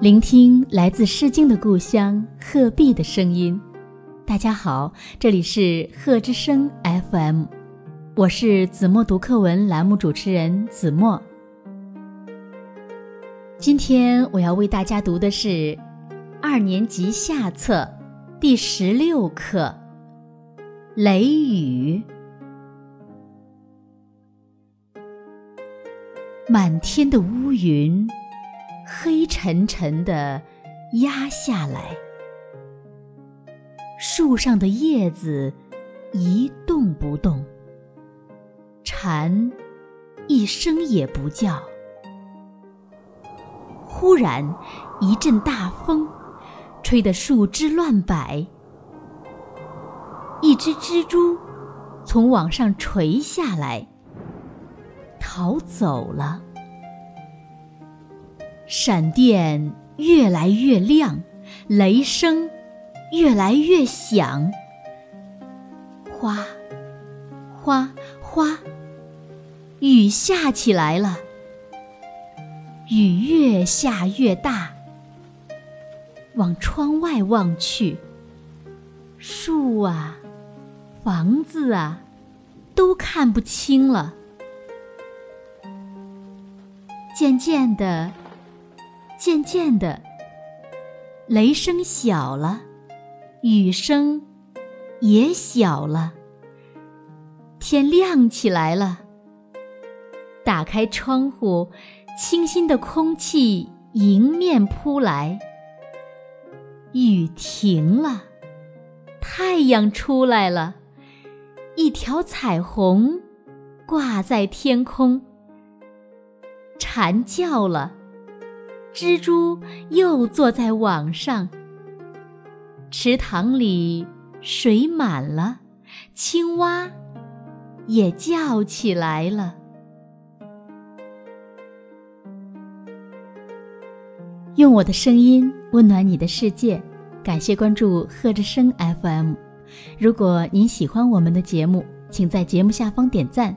聆听来自《诗经》的故乡鹤壁的声音。大家好，这里是鹤之声 FM，我是子墨读课文栏目主持人子墨。今天我要为大家读的是二年级下册第十六课《雷雨》。满天的乌云。黑沉沉的压下来，树上的叶子一动不动，蝉一声也不叫。忽然一阵大风，吹得树枝乱摆，一只蜘蛛从网上垂下来，逃走了。闪电越来越亮，雷声越来越响。哗，哗，哗，雨下起来了。雨越下越大。往窗外望去，树啊，房子啊，都看不清了。渐渐的。渐渐的，雷声小了，雨声也小了。天亮起来了。打开窗户，清新的空气迎面扑来。雨停了，太阳出来了，一条彩虹挂在天空。蝉叫了。蜘蛛又坐在网上，池塘里水满了，青蛙也叫起来了。用我的声音温暖你的世界，感谢关注贺之声 FM。如果您喜欢我们的节目，请在节目下方点赞。